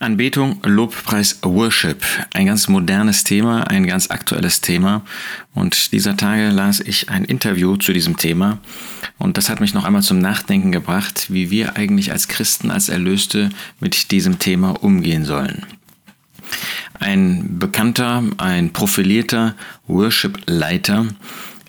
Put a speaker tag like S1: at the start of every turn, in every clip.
S1: Anbetung, Lobpreis, Worship. Ein ganz modernes Thema, ein ganz aktuelles Thema. Und dieser Tage las ich ein Interview zu diesem Thema. Und das hat mich noch einmal zum Nachdenken gebracht, wie wir eigentlich als Christen, als Erlöste mit diesem Thema umgehen sollen. Ein bekannter, ein profilierter Worship-Leiter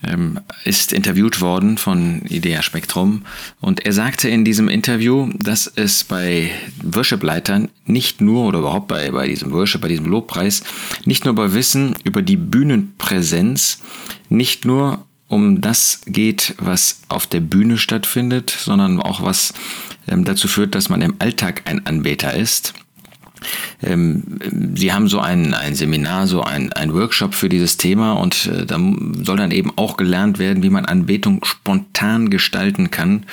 S1: ähm, ist interviewt worden von Idea Spektrum und er sagte in diesem Interview, dass es bei Worship-Leitern nicht nur oder überhaupt bei, bei diesem Worship, bei diesem Lobpreis, nicht nur bei Wissen über die Bühnenpräsenz, nicht nur um das geht, was auf der Bühne stattfindet, sondern auch was ähm, dazu führt, dass man im Alltag ein Anbeter ist. Ähm, Sie haben so ein, ein Seminar, so ein, ein Workshop für dieses Thema und äh, da soll dann eben auch gelernt werden, wie man Anbetung spontan gestalten kann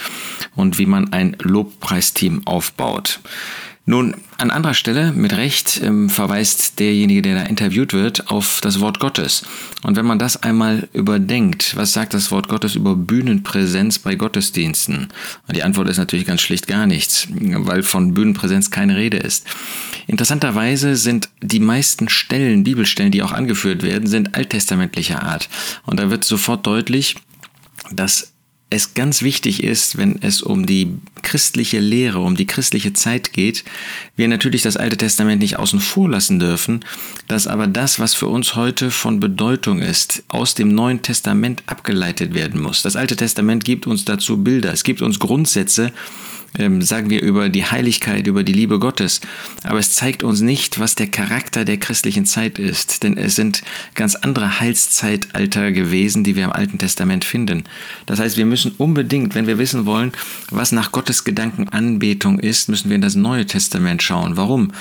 S1: und wie man ein Lobpreisteam aufbaut. Nun, an anderer Stelle, mit Recht, ähm, verweist derjenige, der da interviewt wird, auf das Wort Gottes. Und wenn man das einmal überdenkt, was sagt das Wort Gottes über Bühnenpräsenz bei Gottesdiensten? Und die Antwort ist natürlich ganz schlicht gar nichts, weil von Bühnenpräsenz keine Rede ist. Interessanterweise sind die meisten Stellen, Bibelstellen, die auch angeführt werden, sind alttestamentlicher Art. Und da wird sofort deutlich, dass es ganz wichtig ist, wenn es um die christliche Lehre, um die christliche Zeit geht, wir natürlich das Alte Testament nicht außen vor lassen dürfen, dass aber das, was für uns heute von Bedeutung ist, aus dem Neuen Testament abgeleitet werden muss. Das Alte Testament gibt uns dazu Bilder, es gibt uns Grundsätze, ähm, sagen wir über die Heiligkeit, über die Liebe Gottes. Aber es zeigt uns nicht, was der Charakter der christlichen Zeit ist. Denn es sind ganz andere Heilszeitalter gewesen, die wir im Alten Testament finden. Das heißt, wir müssen unbedingt, wenn wir wissen wollen, was nach Gottes Gedanken Anbetung ist, müssen wir in das Neue Testament schauen. Warum?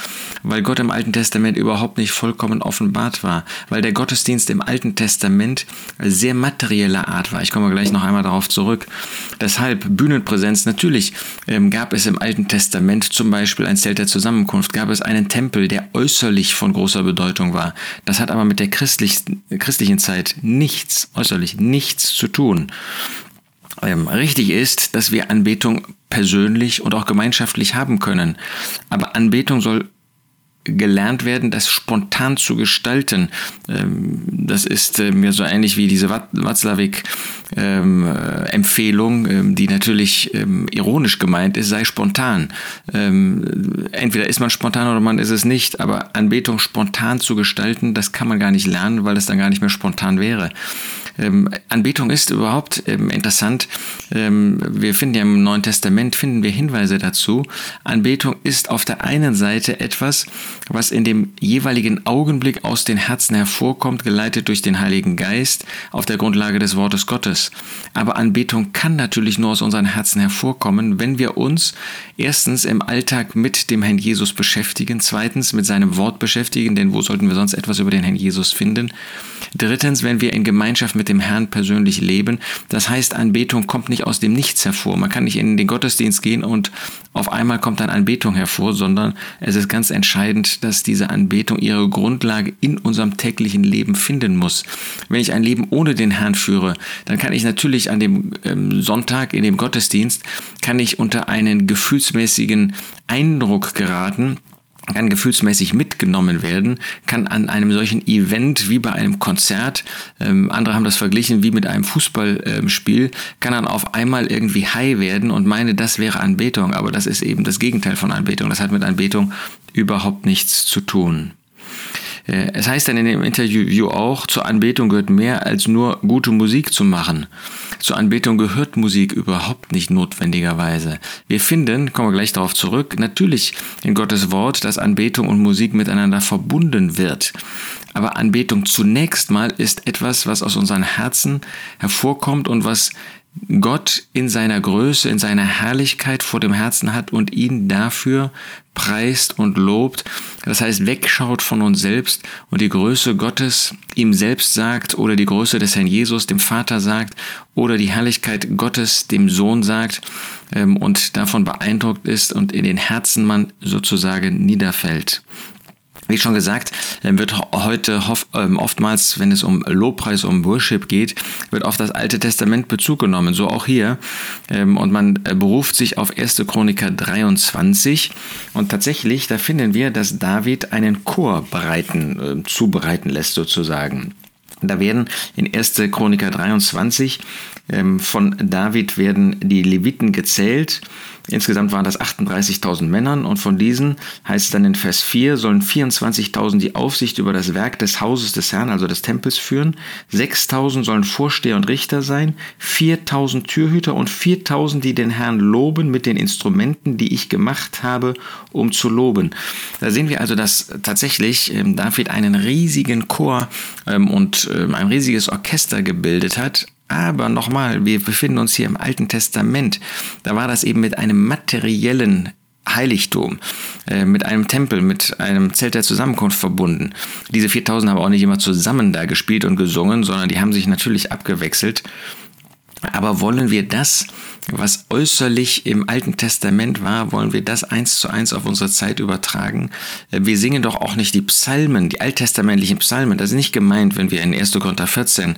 S1: Weil Gott im Alten Testament überhaupt nicht vollkommen offenbart war. Weil der Gottesdienst im Alten Testament sehr materieller Art war. Ich komme gleich noch einmal darauf zurück. Deshalb Bühnenpräsenz natürlich ähm, ähm, gab es im Alten Testament zum Beispiel ein Zelt der Zusammenkunft, gab es einen Tempel, der äußerlich von großer Bedeutung war. Das hat aber mit der christlichen Zeit nichts, äußerlich nichts zu tun. Ähm, richtig ist, dass wir Anbetung persönlich und auch gemeinschaftlich haben können. Aber Anbetung soll gelernt werden, das spontan zu gestalten. Ähm, das ist äh, mir so ähnlich wie diese Watzlawick-Empfehlung, ähm, ähm, die natürlich ironisch gemeint ist, sei spontan. Entweder ist man spontan oder man ist es nicht, aber Anbetung spontan zu gestalten, das kann man gar nicht lernen, weil es dann gar nicht mehr spontan wäre. Anbetung ist überhaupt interessant. Wir finden ja im Neuen Testament finden wir Hinweise dazu. Anbetung ist auf der einen Seite etwas, was in dem jeweiligen Augenblick aus den Herzen hervorkommt, geleitet durch den Heiligen Geist auf der Grundlage des Wortes Gottes. Aber Anbetung kann natürlich nur aus unseren Herzen hervorkommen, wenn wir uns erstens im Alltag mit dem Herrn Jesus beschäftigen, zweitens mit seinem Wort beschäftigen, denn wo sollten wir sonst etwas über den Herrn Jesus finden? Drittens, wenn wir in Gemeinschaft mit dem Herrn persönlich leben. Das heißt, Anbetung kommt nicht aus dem Nichts hervor. Man kann nicht in den Gottesdienst gehen und auf einmal kommt dann Anbetung hervor, sondern es ist ganz entscheidend, dass diese Anbetung ihre Grundlage in unserem täglichen Leben finden muss. Wenn ich ein Leben ohne den Herrn führe, dann kann ich natürlich an dem ähm, Sonntag in dem Gottesdienst, kann ich unter einen gefühlsmäßigen Eindruck geraten, kann gefühlsmäßig mitgenommen werden, kann an einem solchen Event wie bei einem Konzert, ähm, andere haben das verglichen wie mit einem Fußballspiel, ähm, kann dann auf einmal irgendwie high werden und meine, das wäre Anbetung, aber das ist eben das Gegenteil von Anbetung. Das hat mit Anbetung überhaupt nichts zu tun. Äh, es heißt dann in dem Interview auch, zur Anbetung gehört mehr als nur gute Musik zu machen. Zur Anbetung gehört Musik überhaupt nicht notwendigerweise. Wir finden, kommen wir gleich darauf zurück, natürlich in Gottes Wort, dass Anbetung und Musik miteinander verbunden wird. Aber Anbetung zunächst mal ist etwas, was aus unseren Herzen hervorkommt und was Gott in seiner Größe, in seiner Herrlichkeit vor dem Herzen hat und ihn dafür preist und lobt. Das heißt, wegschaut von uns selbst und die Größe Gottes ihm selbst sagt oder die Größe des Herrn Jesus dem Vater sagt oder die Herrlichkeit Gottes dem Sohn sagt ähm, und davon beeindruckt ist und in den Herzen man sozusagen niederfällt. Wie schon gesagt, ähm, wird heute ähm, oftmals, wenn es um Lobpreis, um Worship geht, wird auf das Alte Testament Bezug genommen, so auch hier. Ähm, und man äh, beruft sich auf 1. Chroniker 23. Und tatsächlich, da finden wir, dass David einen Chor bereiten, zubereiten lässt sozusagen. Da werden in 1. Chroniker 23 von David werden die Leviten gezählt Insgesamt waren das 38.000 Männern und von diesen heißt es dann in Vers 4, sollen 24.000 die Aufsicht über das Werk des Hauses des Herrn, also des Tempels, führen, 6.000 sollen Vorsteher und Richter sein, 4.000 Türhüter und 4.000, die den Herrn loben mit den Instrumenten, die ich gemacht habe, um zu loben. Da sehen wir also, dass tatsächlich ähm, David einen riesigen Chor ähm, und ähm, ein riesiges Orchester gebildet hat, aber nochmal, wir befinden uns hier im Alten Testament. Da war das eben mit einem materiellen Heiligtum, äh, mit einem Tempel, mit einem Zelt der Zusammenkunft verbunden. Diese 4000 haben auch nicht immer zusammen da gespielt und gesungen, sondern die haben sich natürlich abgewechselt. Aber wollen wir das, was äußerlich im Alten Testament war, wollen wir das eins zu eins auf unsere Zeit übertragen? Wir singen doch auch nicht die Psalmen, die alttestamentlichen Psalmen. Das ist nicht gemeint, wenn wir in 1. Korinther 14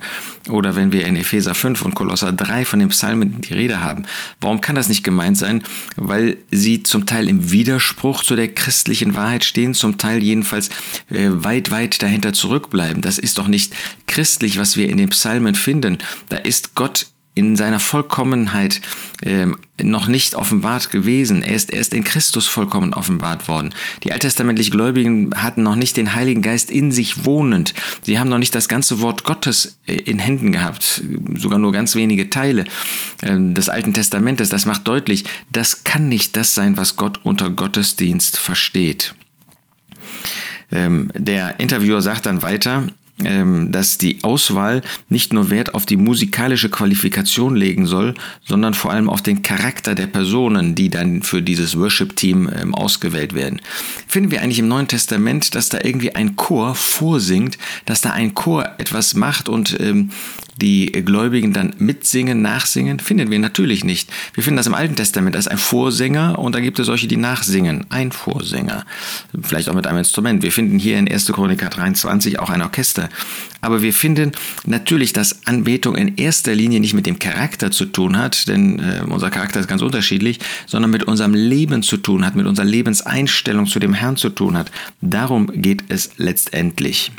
S1: oder wenn wir in Epheser 5 und Kolosser 3 von den Psalmen die Rede haben. Warum kann das nicht gemeint sein? Weil sie zum Teil im Widerspruch zu der christlichen Wahrheit stehen, zum Teil jedenfalls äh, weit, weit dahinter zurückbleiben. Das ist doch nicht christlich, was wir in den Psalmen finden. Da ist Gott in seiner Vollkommenheit äh, noch nicht offenbart gewesen. Er ist erst in Christus vollkommen offenbart worden. Die alttestamentlich Gläubigen hatten noch nicht den Heiligen Geist in sich wohnend. Sie haben noch nicht das ganze Wort Gottes äh, in Händen gehabt, sogar nur ganz wenige Teile äh, des Alten Testamentes. Das macht deutlich, das kann nicht das sein, was Gott unter Gottesdienst versteht. Ähm, der Interviewer sagt dann weiter, ähm, dass die Auswahl nicht nur Wert auf die musikalische Qualifikation legen soll, sondern vor allem auf den Charakter der Personen, die dann für dieses Worship-Team ähm, ausgewählt werden. Finden wir eigentlich im Neuen Testament, dass da irgendwie ein Chor vorsingt, dass da ein Chor etwas macht und ähm, die Gläubigen dann mitsingen, nachsingen, finden wir natürlich nicht. Wir finden das im Alten Testament, ist ein Vorsänger und da gibt es solche, die nachsingen. Ein Vorsänger. Vielleicht auch mit einem Instrument. Wir finden hier in 1. Chroniker 23 auch ein Orchester. Aber wir finden natürlich, dass Anbetung in erster Linie nicht mit dem Charakter zu tun hat, denn äh, unser Charakter ist ganz unterschiedlich, sondern mit unserem Leben zu tun hat, mit unserer Lebenseinstellung zu dem Herrn zu tun hat. Darum geht es letztendlich.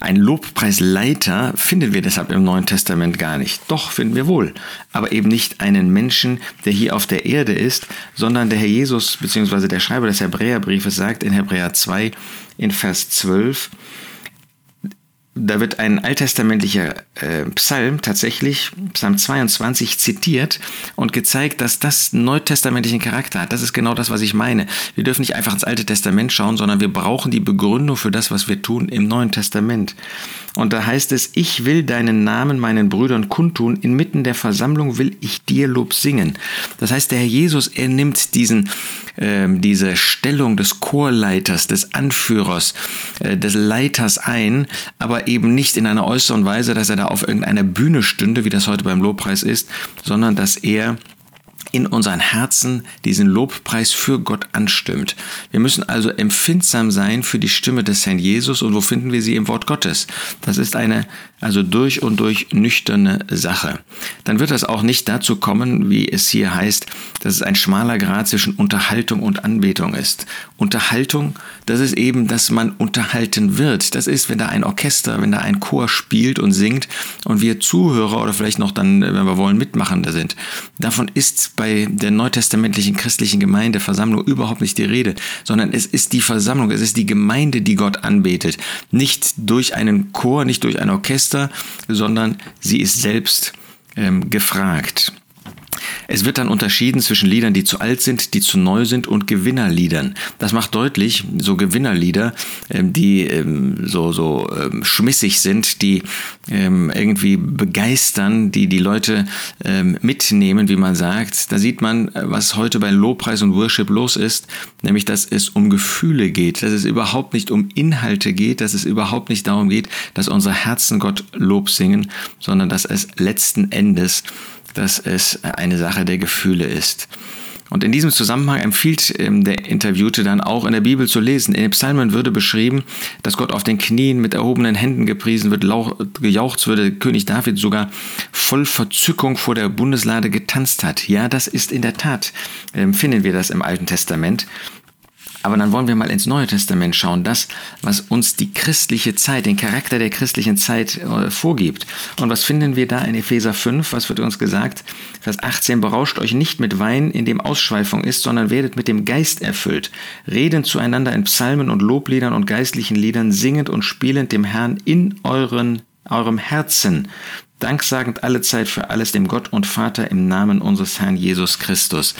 S1: Ein Lobpreisleiter finden wir deshalb im Neuen Testament gar nicht. Doch finden wir wohl, aber eben nicht einen Menschen, der hier auf der Erde ist, sondern der Herr Jesus bzw. der Schreiber des Hebräerbriefes sagt in Hebräer 2 in Vers 12, da wird ein alttestamentlicher äh, Psalm tatsächlich, Psalm 22, zitiert und gezeigt, dass das neutestamentlichen Charakter hat. Das ist genau das, was ich meine. Wir dürfen nicht einfach ins Alte Testament schauen, sondern wir brauchen die Begründung für das, was wir tun im Neuen Testament. Und da heißt es, ich will deinen Namen meinen Brüdern kundtun, inmitten der Versammlung will ich dir Lob singen. Das heißt, der Herr Jesus, er nimmt diesen, äh, diese Stellung des Chorleiters, des Anführers, äh, des Leiters ein, aber eben nicht in einer äußeren Weise, dass er da auf irgendeiner Bühne stünde, wie das heute beim Lobpreis ist, sondern dass er in unseren Herzen diesen Lobpreis für Gott anstimmt. Wir müssen also empfindsam sein für die Stimme des Herrn Jesus und wo finden wir sie im Wort Gottes? Das ist eine also durch und durch nüchterne Sache. Dann wird das auch nicht dazu kommen, wie es hier heißt, dass es ein schmaler Grad zwischen Unterhaltung und Anbetung ist. Unterhaltung, das ist eben, dass man unterhalten wird. Das ist, wenn da ein Orchester, wenn da ein Chor spielt und singt und wir Zuhörer oder vielleicht noch dann, wenn wir wollen, Mitmachende sind. Davon ist bei der neutestamentlichen christlichen Gemeindeversammlung überhaupt nicht die Rede, sondern es ist die Versammlung, es ist die Gemeinde, die Gott anbetet. Nicht durch einen Chor, nicht durch ein Orchester, sondern sie ist selbst ähm, gefragt. Es wird dann unterschieden zwischen Liedern, die zu alt sind, die zu neu sind und Gewinnerliedern. Das macht deutlich, so Gewinnerlieder, ähm, die ähm, so, so ähm, schmissig sind, die irgendwie begeistern, die die Leute mitnehmen, wie man sagt. Da sieht man, äh, was heute bei Lobpreis und Worship los ist, nämlich dass es um Gefühle geht, dass es überhaupt nicht um Inhalte geht, dass es überhaupt nicht darum geht, dass unsere Herzen Gott Lob singen, sondern dass es letzten Endes dass es eine Sache der Gefühle ist. Und in diesem Zusammenhang empfiehlt ähm, der Interviewte dann auch in der Bibel zu lesen. In den Psalmen würde beschrieben, dass Gott auf den Knien mit erhobenen Händen gepriesen wird, gejaucht würde, König David sogar voll Verzückung vor der Bundeslade getanzt hat. Ja, das ist in der Tat, ähm, finden wir das im Alten Testament. Aber dann wollen wir mal ins Neue Testament schauen, das, was uns die christliche Zeit, den Charakter der christlichen Zeit äh, vorgibt. Und was finden wir da in Epheser 5? Was wird uns gesagt? Vers 18, berauscht euch nicht mit Wein, in dem Ausschweifung ist, sondern werdet mit dem Geist erfüllt, redend zueinander in Psalmen und Lobliedern und geistlichen Liedern, singend und spielend dem Herrn in euren eurem Herzen, danksagend alle Zeit für alles dem Gott und Vater im Namen unseres Herrn Jesus Christus.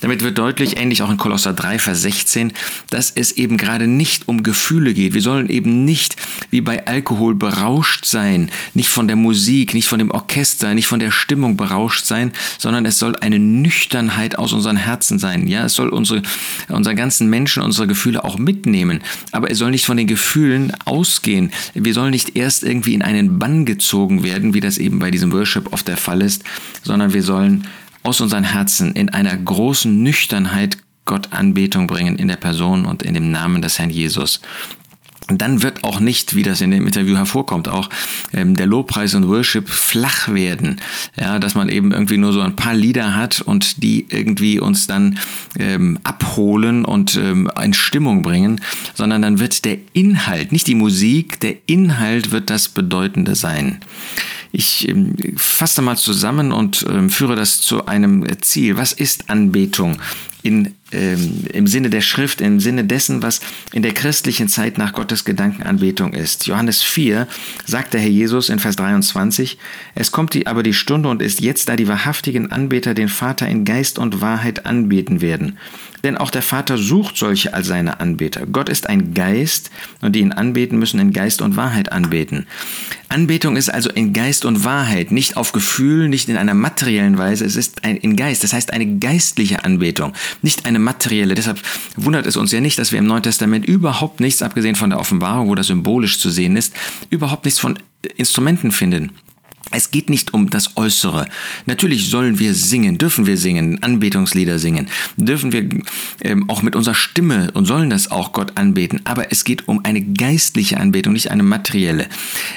S1: Damit wird deutlich, ähnlich auch in Kolosser 3, Vers 16, dass es eben gerade nicht um Gefühle geht. Wir sollen eben nicht wie bei Alkohol berauscht sein, nicht von der Musik, nicht von dem Orchester, nicht von der Stimmung berauscht sein, sondern es soll eine Nüchternheit aus unseren Herzen sein. Ja, es soll unsere, unsere ganzen Menschen, unsere Gefühle auch mitnehmen. Aber es soll nicht von den Gefühlen ausgehen. Wir sollen nicht erst irgendwie in einen Bann gezogen werden, wie das es eben bei diesem Worship oft der Fall ist, sondern wir sollen aus unseren Herzen in einer großen Nüchternheit Gott Anbetung bringen in der Person und in dem Namen des Herrn Jesus. Und dann wird auch nicht, wie das in dem Interview hervorkommt, auch ähm, der Lobpreis und Worship flach werden. Ja, dass man eben irgendwie nur so ein paar Lieder hat und die irgendwie uns dann ähm, abholen und ähm, in Stimmung bringen, sondern dann wird der Inhalt, nicht die Musik, der Inhalt wird das Bedeutende sein. Ich ähm, fasse mal zusammen und ähm, führe das zu einem Ziel. Was ist Anbetung? in, ähm, im Sinne der Schrift, im Sinne dessen, was in der christlichen Zeit nach Gottes Gedankenanbetung ist. Johannes 4 sagt der Herr Jesus in Vers 23, es kommt die, aber die Stunde und ist jetzt, da die wahrhaftigen Anbeter den Vater in Geist und Wahrheit anbeten werden. Denn auch der Vater sucht solche als seine Anbeter. Gott ist ein Geist und die ihn anbeten müssen in Geist und Wahrheit anbeten. Anbetung ist also in Geist und Wahrheit, nicht auf Gefühl, nicht in einer materiellen Weise, es ist ein, in Geist, das heißt eine geistliche Anbetung, nicht eine materielle. Deshalb wundert es uns ja nicht, dass wir im Neuen Testament überhaupt nichts, abgesehen von der Offenbarung, wo das symbolisch zu sehen ist, überhaupt nichts von Instrumenten finden. Es geht nicht um das Äußere. Natürlich sollen wir singen, dürfen wir singen, Anbetungslieder singen, dürfen wir ähm, auch mit unserer Stimme und sollen das auch Gott anbeten. Aber es geht um eine geistliche Anbetung, nicht eine materielle.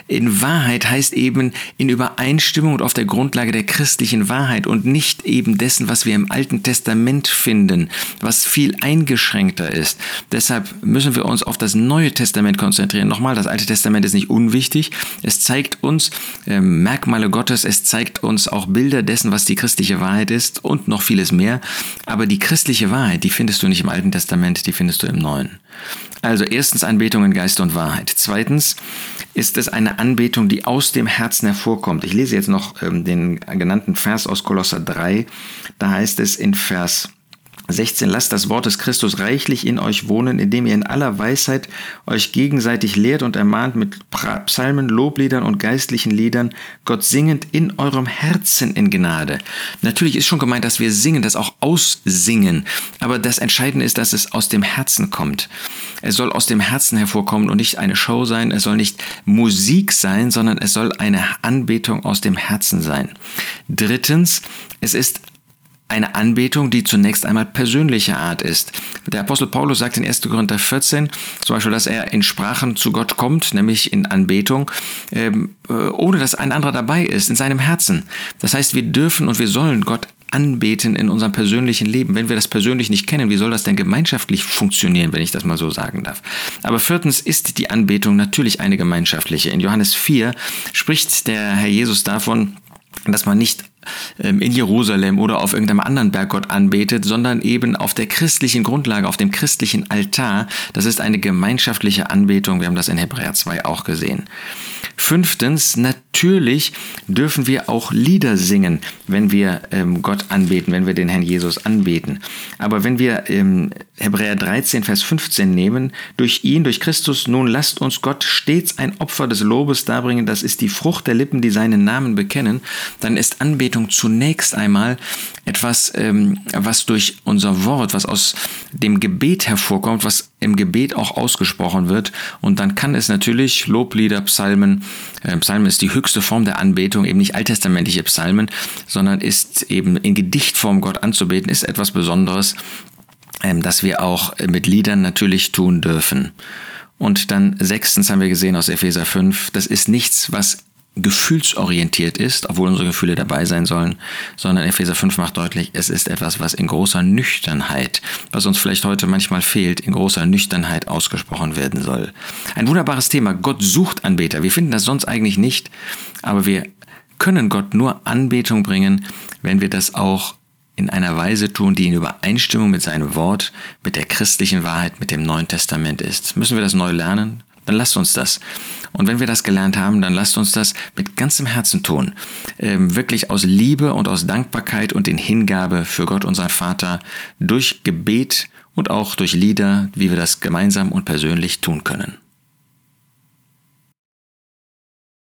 S1: In Wahrheit heißt eben in Übereinstimmung und auf der Grundlage der christlichen Wahrheit und nicht eben dessen, was wir im Alten Testament finden, was viel eingeschränkter ist. Deshalb müssen wir uns auf das Neue Testament konzentrieren. Nochmal, das Alte Testament ist nicht unwichtig. Es zeigt uns ähm, Merkmale Gottes, es zeigt uns auch Bilder dessen, was die christliche Wahrheit ist und noch vieles mehr. Aber die christliche Wahrheit, die findest du nicht im Alten Testament, die findest du im Neuen. Also erstens Anbetung in Geist und Wahrheit. Zweitens ist es eine Anbetung, die aus dem Herzen hervorkommt. Ich lese jetzt noch ähm, den genannten Vers aus Kolosser 3. Da heißt es in Vers 16. Lasst das Wort des Christus reichlich in euch wohnen, indem ihr in aller Weisheit euch gegenseitig lehrt und ermahnt mit Psalmen, Lobliedern und geistlichen Liedern, Gott singend in eurem Herzen in Gnade. Natürlich ist schon gemeint, dass wir singen, das auch aussingen. Aber das Entscheidende ist, dass es aus dem Herzen kommt. Es soll aus dem Herzen hervorkommen und nicht eine Show sein. Es soll nicht Musik sein, sondern es soll eine Anbetung aus dem Herzen sein. Drittens, es ist eine Anbetung, die zunächst einmal persönlicher Art ist. Der Apostel Paulus sagt in 1. Korinther 14 zum Beispiel, dass er in Sprachen zu Gott kommt, nämlich in Anbetung, ähm, äh, ohne dass ein anderer dabei ist, in seinem Herzen. Das heißt, wir dürfen und wir sollen Gott anbeten in unserem persönlichen Leben. Wenn wir das persönlich nicht kennen, wie soll das denn gemeinschaftlich funktionieren, wenn ich das mal so sagen darf? Aber viertens ist die Anbetung natürlich eine gemeinschaftliche. In Johannes 4 spricht der Herr Jesus davon, dass man nicht in Jerusalem oder auf irgendeinem anderen Berggott anbetet, sondern eben auf der christlichen Grundlage, auf dem christlichen Altar. Das ist eine gemeinschaftliche Anbetung. Wir haben das in Hebräer 2 auch gesehen. Fünftens, natürlich dürfen wir auch Lieder singen, wenn wir ähm, Gott anbeten, wenn wir den Herrn Jesus anbeten. Aber wenn wir ähm, Hebräer 13, Vers 15 nehmen, durch ihn, durch Christus, nun lasst uns Gott stets ein Opfer des Lobes darbringen, das ist die Frucht der Lippen, die seinen Namen bekennen, dann ist Anbetung zunächst einmal etwas, ähm, was durch unser Wort, was aus dem Gebet hervorkommt, was im Gebet auch ausgesprochen wird. Und dann kann es natürlich Loblieder, Psalmen, Psalmen ist die höchste Form der Anbetung, eben nicht alttestamentliche Psalmen, sondern ist eben in Gedichtform Gott anzubeten, ist etwas Besonderes, ähm, das wir auch mit Liedern natürlich tun dürfen. Und dann sechstens haben wir gesehen aus Epheser 5, das ist nichts, was gefühlsorientiert ist, obwohl unsere Gefühle dabei sein sollen, sondern Epheser 5 macht deutlich, es ist etwas, was in großer Nüchternheit, was uns vielleicht heute manchmal fehlt, in großer Nüchternheit ausgesprochen werden soll. Ein wunderbares Thema. Gott sucht Anbeter. Wir finden das sonst eigentlich nicht, aber wir können Gott nur Anbetung bringen, wenn wir das auch in einer Weise tun, die in Übereinstimmung mit seinem Wort, mit der christlichen Wahrheit, mit dem Neuen Testament ist. Müssen wir das neu lernen? Dann lasst uns das. Und wenn wir das gelernt haben, dann lasst uns das mit ganzem Herzen tun. Ähm, wirklich aus Liebe und aus Dankbarkeit und in Hingabe für Gott, unseren Vater, durch Gebet und auch durch Lieder, wie wir das gemeinsam und persönlich tun können.